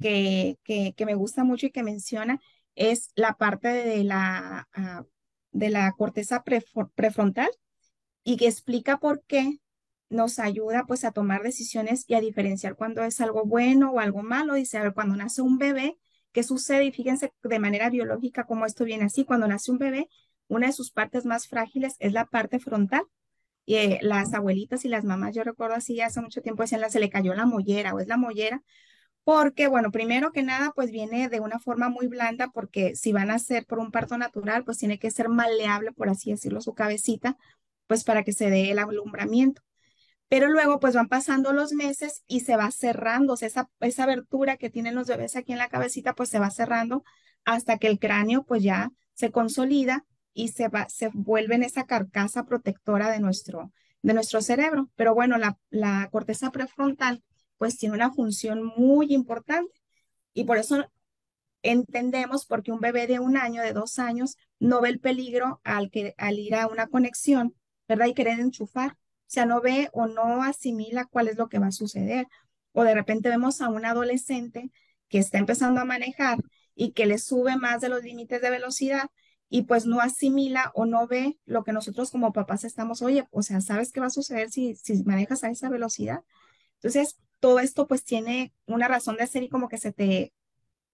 que, que, me gusta mucho y que menciona es la parte de la, ah, de la corteza prefrontal y que explica por qué nos ayuda pues a tomar decisiones y a diferenciar cuando es algo bueno o algo malo. Dice, a ver, cuando nace un bebé, ¿qué sucede? Y fíjense de manera biológica cómo esto viene así. Cuando nace un bebé, una de sus partes más frágiles es la parte frontal. Y eh, las abuelitas y las mamás, yo recuerdo así hace mucho tiempo decían, se le cayó la mollera o es la mollera, porque, bueno, primero que nada, pues viene de una forma muy blanda, porque si van a ser por un parto natural, pues tiene que ser maleable, por así decirlo, su cabecita, pues para que se dé el alumbramiento. Pero luego, pues van pasando los meses y se va cerrando, o sea, esa, esa abertura que tienen los bebés aquí en la cabecita, pues se va cerrando hasta que el cráneo, pues ya se consolida y se, va, se vuelve en esa carcasa protectora de nuestro, de nuestro cerebro. Pero bueno, la, la corteza prefrontal pues tiene una función muy importante y por eso entendemos porque un bebé de un año, de dos años, no ve el peligro al, que, al ir a una conexión, ¿verdad? Y querer enchufar. O sea, no ve o no asimila cuál es lo que va a suceder. O de repente vemos a un adolescente que está empezando a manejar y que le sube más de los límites de velocidad y pues no asimila o no ve lo que nosotros como papás estamos, oye, o sea, ¿sabes qué va a suceder si, manejas a esa velocidad? Entonces, todo esto pues tiene una razón de ser y como que se te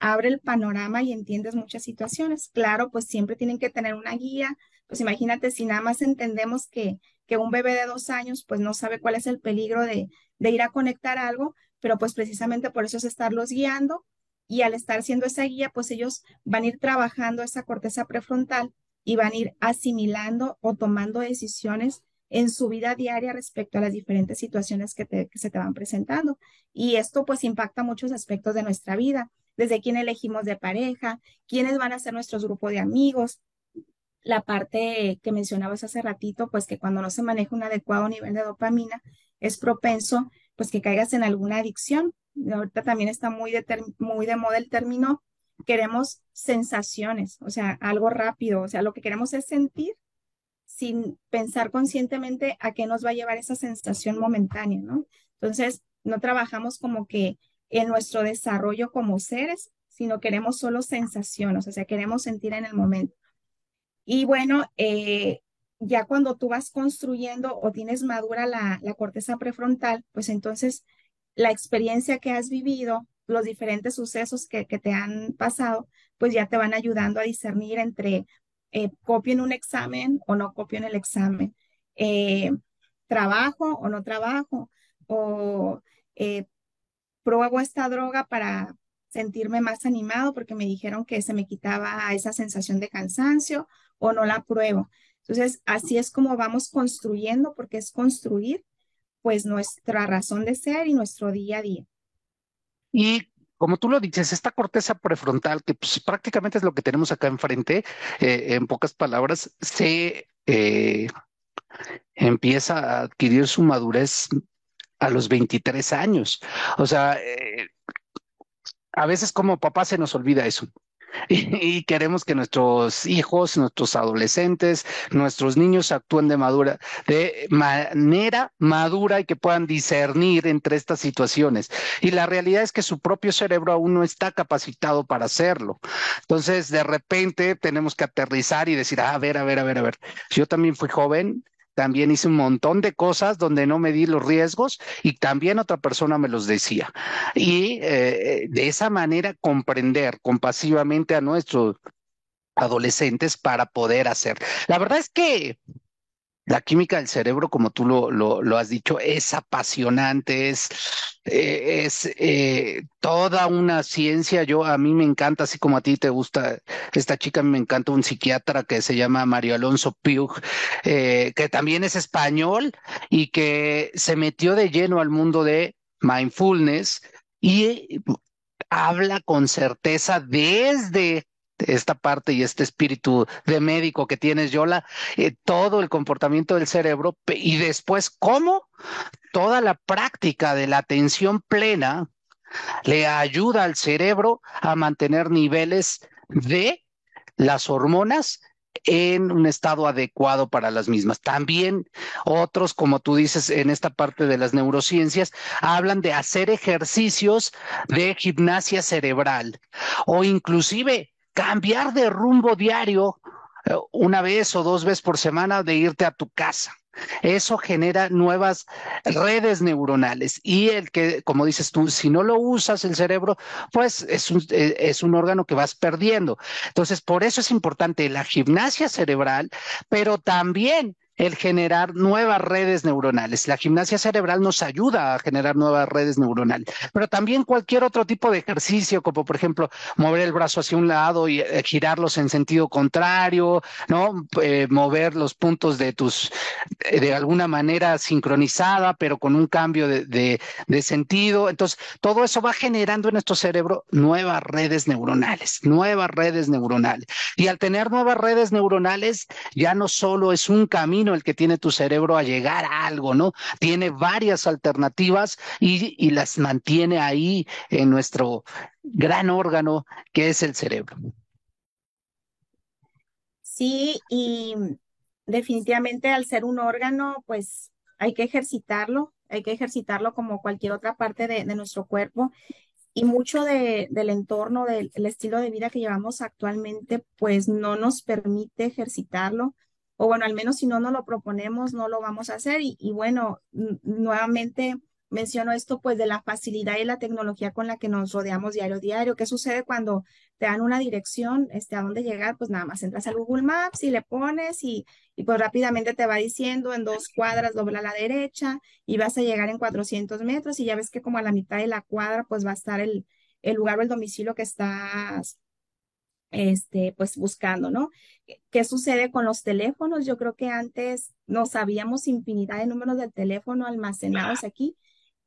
abre el panorama y entiendes muchas situaciones. Claro, pues siempre tienen que tener una guía. Pues imagínate si nada más entendemos que, que un bebé de dos años pues no sabe cuál es el peligro de, de ir a conectar algo, pero pues precisamente por eso es estarlos guiando y al estar siendo esa guía, pues ellos van a ir trabajando esa corteza prefrontal y van a ir asimilando o tomando decisiones en su vida diaria respecto a las diferentes situaciones que, se te van presentando. Y esto pues impacta muchos aspectos de nuestra vida, desde quién elegimos de pareja, quiénes van a ser nuestros grupos de amigos, la parte que mencionabas hace ratito, pues que cuando no se maneja un adecuado nivel de dopamina, es propenso pues que caigas en alguna adicción ahorita también está muy de, muy de moda el término, queremos sensaciones, o sea, algo rápido, o sea, lo que queremos es sentir sin pensar conscientemente a qué nos va a llevar esa sensación momentánea, ¿no? Entonces, no trabajamos como que en nuestro desarrollo como seres, sino queremos solo sensaciones, o sea, queremos sentir en el momento. Y bueno, eh, ya cuando tú vas construyendo o tienes madura la, la corteza prefrontal, pues entonces la experiencia que has vivido, los diferentes sucesos que, te han pasado, pues ya te van ayudando a discernir entre eh, copio en un examen o no copio en el examen, eh, trabajo o no trabajo, o eh, pruebo esta droga para sentirme más animado porque me dijeron que se me quitaba esa sensación de cansancio o no la pruebo. Entonces, así es como vamos construyendo, porque es construir pues nuestra razón de ser y nuestro día a día. Y como tú lo dices, esta corteza prefrontal, que pues, prácticamente es lo que tenemos acá enfrente, eh, en pocas palabras, se eh, empieza a adquirir su madurez a los 23 años. O sea, eh, a veces como papá se nos olvida eso. [LAUGHS] y, queremos que nuestros hijos, nuestros adolescentes, nuestros niños actúen de madura, de manera madura y que puedan discernir entre estas situaciones. Y la realidad es que su propio cerebro aún no está capacitado para hacerlo. Entonces, de repente tenemos que aterrizar y decir, ah, a ver, a ver, a ver, a ver. Yo también fui joven, también hice un montón de cosas donde no me di los riesgos y también otra persona me los decía. Y eh, de esa manera comprender compasivamente a nuestros adolescentes para poder hacer. La verdad es que la química del cerebro, como tú lo, lo, has dicho, es apasionante, es, eh, es eh, toda una ciencia. Yo, a mí me encanta, así como a ti te gusta esta chica, me encanta un psiquiatra que se llama Mario Alonso Piug, eh, que también es español y que se metió de lleno al mundo de mindfulness y habla con certeza desde esta parte y este espíritu de médico que tienes, Yola, eh, todo el comportamiento del cerebro y después cómo toda la práctica de la atención plena le ayuda al cerebro a mantener niveles de las hormonas en un estado adecuado para las mismas. También otros, como tú dices en esta parte de las neurociencias, hablan de hacer ejercicios de gimnasia cerebral o inclusive cambiar de rumbo diario eh, una vez o dos veces por semana de irte a tu casa. Eso genera nuevas redes neuronales y el que, como dices tú, si no lo usas el cerebro, pues es un, eh, es un órgano que vas perdiendo. Entonces, por eso es importante la gimnasia cerebral, pero también el generar nuevas redes neuronales. La gimnasia cerebral nos ayuda a generar nuevas redes neuronales, pero también cualquier otro tipo de ejercicio, como por ejemplo mover el brazo hacia un lado y eh, girarlos en sentido contrario, ¿no? Eh, mover los puntos de tus, eh, de alguna manera sincronizada, pero con un cambio de, de, de sentido. Entonces, todo eso va generando en nuestro cerebro nuevas redes neuronales, nuevas redes neuronales. Y al tener nuevas redes neuronales, ya no solo es un camino, el que tiene tu cerebro a llegar a algo, ¿no? Tiene varias alternativas y, las mantiene ahí en nuestro gran órgano que es el cerebro. Sí, y definitivamente al ser un órgano, pues hay que ejercitarlo, hay que ejercitarlo como cualquier otra parte de, de nuestro cuerpo. Y mucho de, del entorno, del estilo de vida que llevamos actualmente, pues no nos permite ejercitarlo o bueno, al menos si no nos lo proponemos, no lo vamos a hacer. Y, y bueno, nuevamente menciono esto pues de la facilidad y la tecnología con la que nos rodeamos diario a diario. ¿Qué sucede cuando te dan una dirección este, a dónde llegar? Pues nada más entras al Google Maps y le pones y, y pues rápidamente te va diciendo en dos cuadras dobla a la derecha y vas a llegar en 400 metros y ya ves que como a la mitad de la cuadra pues va a estar el, el lugar o el domicilio que estás este, pues buscando, ¿no? ¿Qué sucede con los teléfonos? Yo creo que antes no sabíamos infinidad de números del teléfono almacenados aquí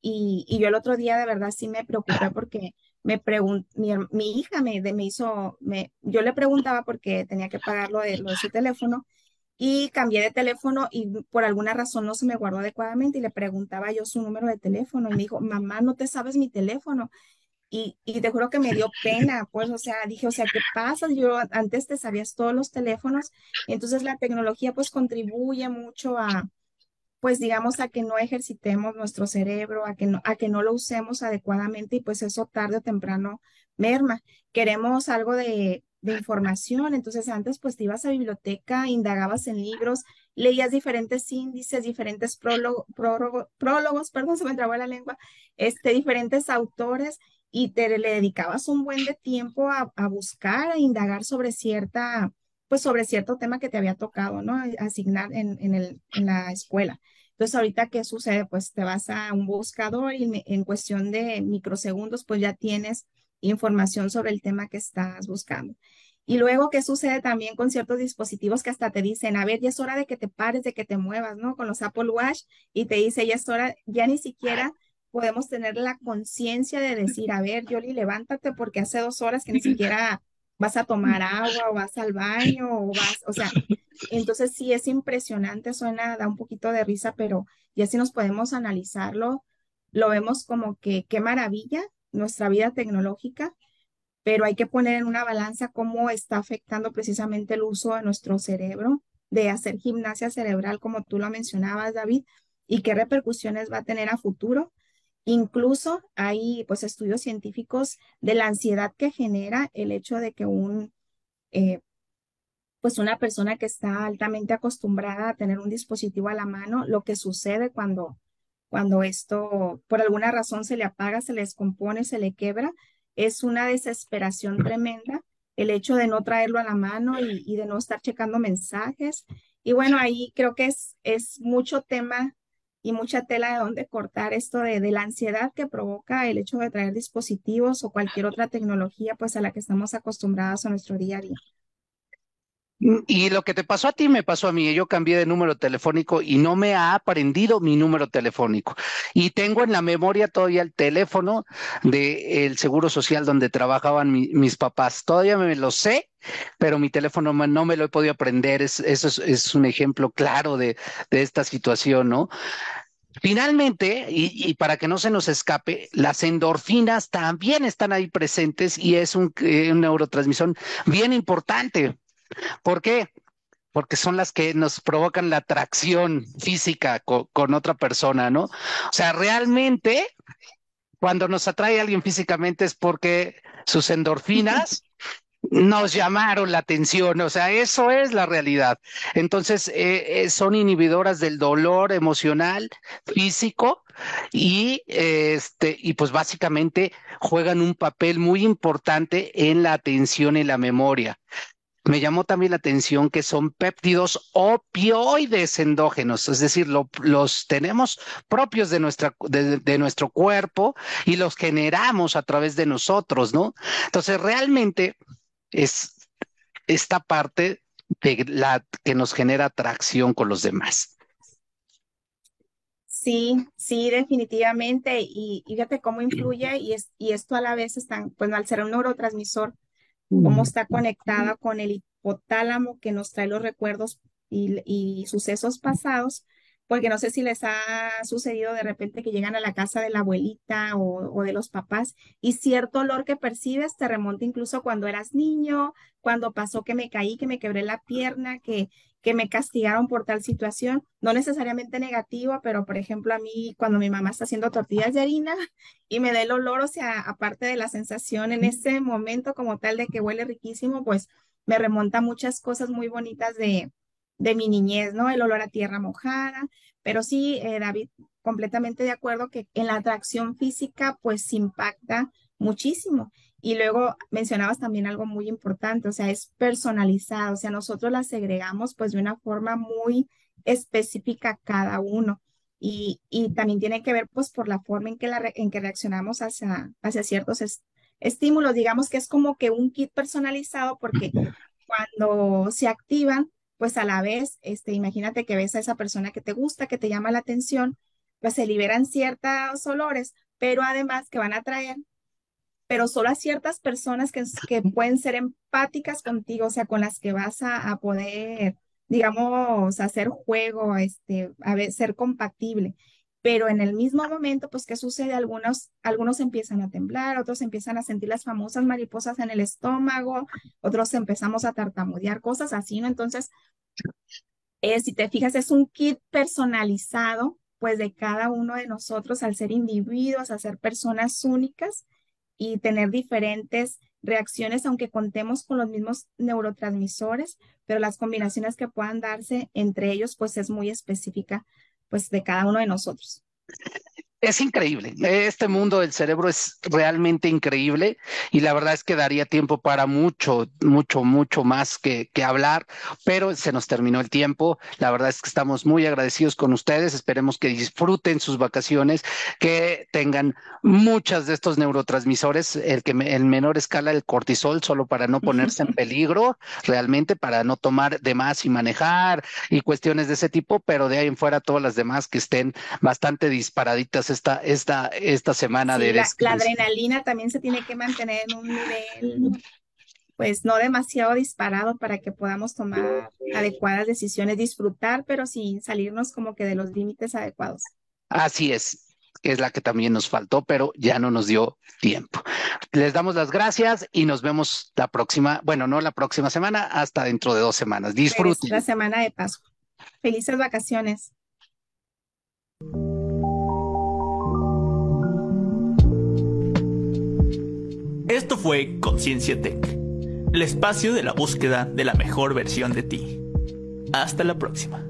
y, y yo el otro día de verdad sí me preocupé porque me preguntó, mi, mi, hija me, de, me hizo, me, yo le preguntaba porque tenía que pagar lo de, lo de su teléfono y cambié de teléfono y por alguna razón no se me guardó adecuadamente y le preguntaba yo su número de teléfono y me dijo, mamá, no te sabes mi teléfono. Y, y, te juro que me dio [LAUGHS] pena, pues, o sea, dije, o sea, ¿qué pasa? Yo antes te sabías todos los teléfonos, entonces la tecnología pues contribuye mucho a, pues digamos, a que no ejercitemos nuestro cerebro, a que no, a que no lo usemos adecuadamente y pues eso tarde o temprano merma. Queremos algo de, de información, entonces antes pues te ibas a biblioteca, indagabas en libros, leías diferentes índices, diferentes prólogo, prólogo, prólogos, [LAUGHS] perdón, se me trabó la lengua, este, diferentes autores y te le dedicabas un buen de tiempo a, buscar, a indagar sobre cierta, pues sobre cierto tema que te había tocado, ¿no? Asignar en, en, el, en la escuela. Entonces, ahorita, ¿qué sucede? Pues te vas a un buscador y en cuestión de microsegundos, pues ya tienes información sobre el tema que estás buscando. Y luego, ¿qué sucede también con ciertos dispositivos que hasta te dicen, a ver, ya es hora de que te pares, de que te muevas, ¿no? Con los Apple Watch y te dice, ya es hora, ya ni siquiera podemos tener la conciencia de decir, a ver, Yoli, levántate porque hace dos horas que ni siquiera vas a tomar agua o vas al baño o vas, o sea, entonces sí es impresionante, suena, da un poquito de risa, pero ya si nos podemos analizarlo, lo vemos como que qué maravilla nuestra vida tecnológica, pero hay que poner en una balanza cómo está afectando precisamente el uso de nuestro cerebro, de hacer gimnasia cerebral, como tú lo mencionabas, David, y qué repercusiones va a tener a futuro Incluso hay pues estudios científicos de la ansiedad que genera el hecho de que un eh, pues una persona que está altamente acostumbrada a tener un dispositivo a la mano, lo que sucede cuando cuando esto por alguna razón se le apaga, se le descompone, se le quebra, es una desesperación tremenda el hecho de no traerlo a la mano y, y de no estar checando mensajes. Y bueno, ahí creo que es, es mucho tema y mucha tela de donde cortar esto de, de, la ansiedad que provoca el hecho de traer dispositivos o cualquier otra tecnología pues a la que estamos acostumbrados a nuestro día a día. Mm, y lo que te pasó a ti me pasó a mí. Yo cambié de número telefónico y no me ha aprendido mi número telefónico. Y tengo en la memoria todavía el teléfono del Seguro Social donde trabajaban mi, mis papás. Todavía me lo sé, pero mi teléfono no me lo he podido aprender. Es, eso es, un ejemplo claro de, esta situación, ¿no? Finalmente, y, para que no se nos escape, las endorfinas también están ahí presentes y es un, eh, un neurotransmisión bien importante. ¿Por qué? Porque son las que nos provocan la atracción física con, con otra persona, ¿no? O sea, realmente, cuando nos atrae a alguien físicamente es porque sus endorfinas [LAUGHS] nos llamaron la atención, o sea, eso es la realidad. Entonces, eh, eh, son inhibidoras del dolor emocional, físico, y este, y pues básicamente juegan un papel muy importante en la atención y la memoria. Me llamó también la atención que son péptidos opioides endógenos, es decir, los tenemos propios de, nuestra, de, nuestro cuerpo y los generamos a través de nosotros, ¿no? Entonces, realmente es esta parte de la que nos genera atracción con los demás. Sí, sí, definitivamente. Y, fíjate cómo influye y, es, y esto a la vez está, pues al ser un neurotransmisor, cómo está conectada con el hipotálamo que nos trae los recuerdos y, sucesos pasados, porque no sé si les ha sucedido de repente que llegan a la casa de la abuelita o, de los papás y cierto olor que percibes te remonta incluso cuando eras niño, cuando pasó que me caí, que me quebré la pierna, que, que me castigaron por tal situación, no necesariamente negativo, pero por ejemplo a mí cuando mi mamá está haciendo tortillas de harina [LAUGHS] y me da el olor, o sea, aparte de la sensación en ese momento como tal de que huele riquísimo, pues me remonta muchas cosas muy bonitas de, de mi niñez, ¿no? El olor a tierra mojada, pero sí, eh, David, completamente de acuerdo que en la atracción física pues impacta muchísimo. Y luego mencionabas también algo muy importante, o sea, es personalizado, o sea, nosotros las segregamos pues de una forma muy específica cada uno. Y, y también tiene que ver pues por la forma en que, la, en que reaccionamos hacia, hacia ciertos estímulos. Digamos que es como que un kit personalizado porque cuando se activan, pues a la vez, este, imagínate que ves a esa persona que te gusta, que te llama la atención, pues se liberan ciertos olores, pero además que van a traer pero solo a ciertas personas que, pueden ser empáticas contigo, o sea, con las que vas a, poder, digamos, hacer juego, este, a ver, ser compatible. Pero en el mismo momento, pues, ¿qué sucede? Algunos, algunos empiezan a temblar, otros empiezan a sentir las famosas mariposas en el estómago, otros empezamos a tartamudear, cosas así, ¿no? Entonces, eh, si te fijas, es un kit personalizado, pues, de cada uno de nosotros al ser individuos, al ser personas únicas y tener diferentes reacciones, aunque contemos con los mismos neurotransmisores, pero las combinaciones que puedan darse entre ellos, pues es muy específica, pues de cada uno de nosotros. Es increíble. Este mundo del cerebro es realmente increíble y la verdad es que daría tiempo para mucho, mucho, mucho más que, que, hablar, pero se nos terminó el tiempo. La verdad es que estamos muy agradecidos con ustedes. Esperemos que disfruten sus vacaciones, que tengan muchas de estos neurotransmisores, el que en menor escala el cortisol, solo para no ponerse en peligro, realmente para no tomar de más y manejar y cuestiones de ese tipo, pero de ahí en fuera todas las demás que estén bastante disparaditas esta, esta, esta semana de la, la, adrenalina también se tiene que mantener en un nivel, pues no demasiado disparado para que podamos tomar adecuadas decisiones, disfrutar, pero sin salirnos como que de los límites adecuados. Así es, que es la que también nos faltó, pero ya no nos dio tiempo. Les damos las gracias y nos vemos la próxima, bueno, no la próxima semana, hasta dentro de dos semanas. Disfruten. La semana de Pascua. Felices vacaciones. Esto fue Conciencia Tech, el espacio de la búsqueda de la mejor versión de ti. Hasta la próxima.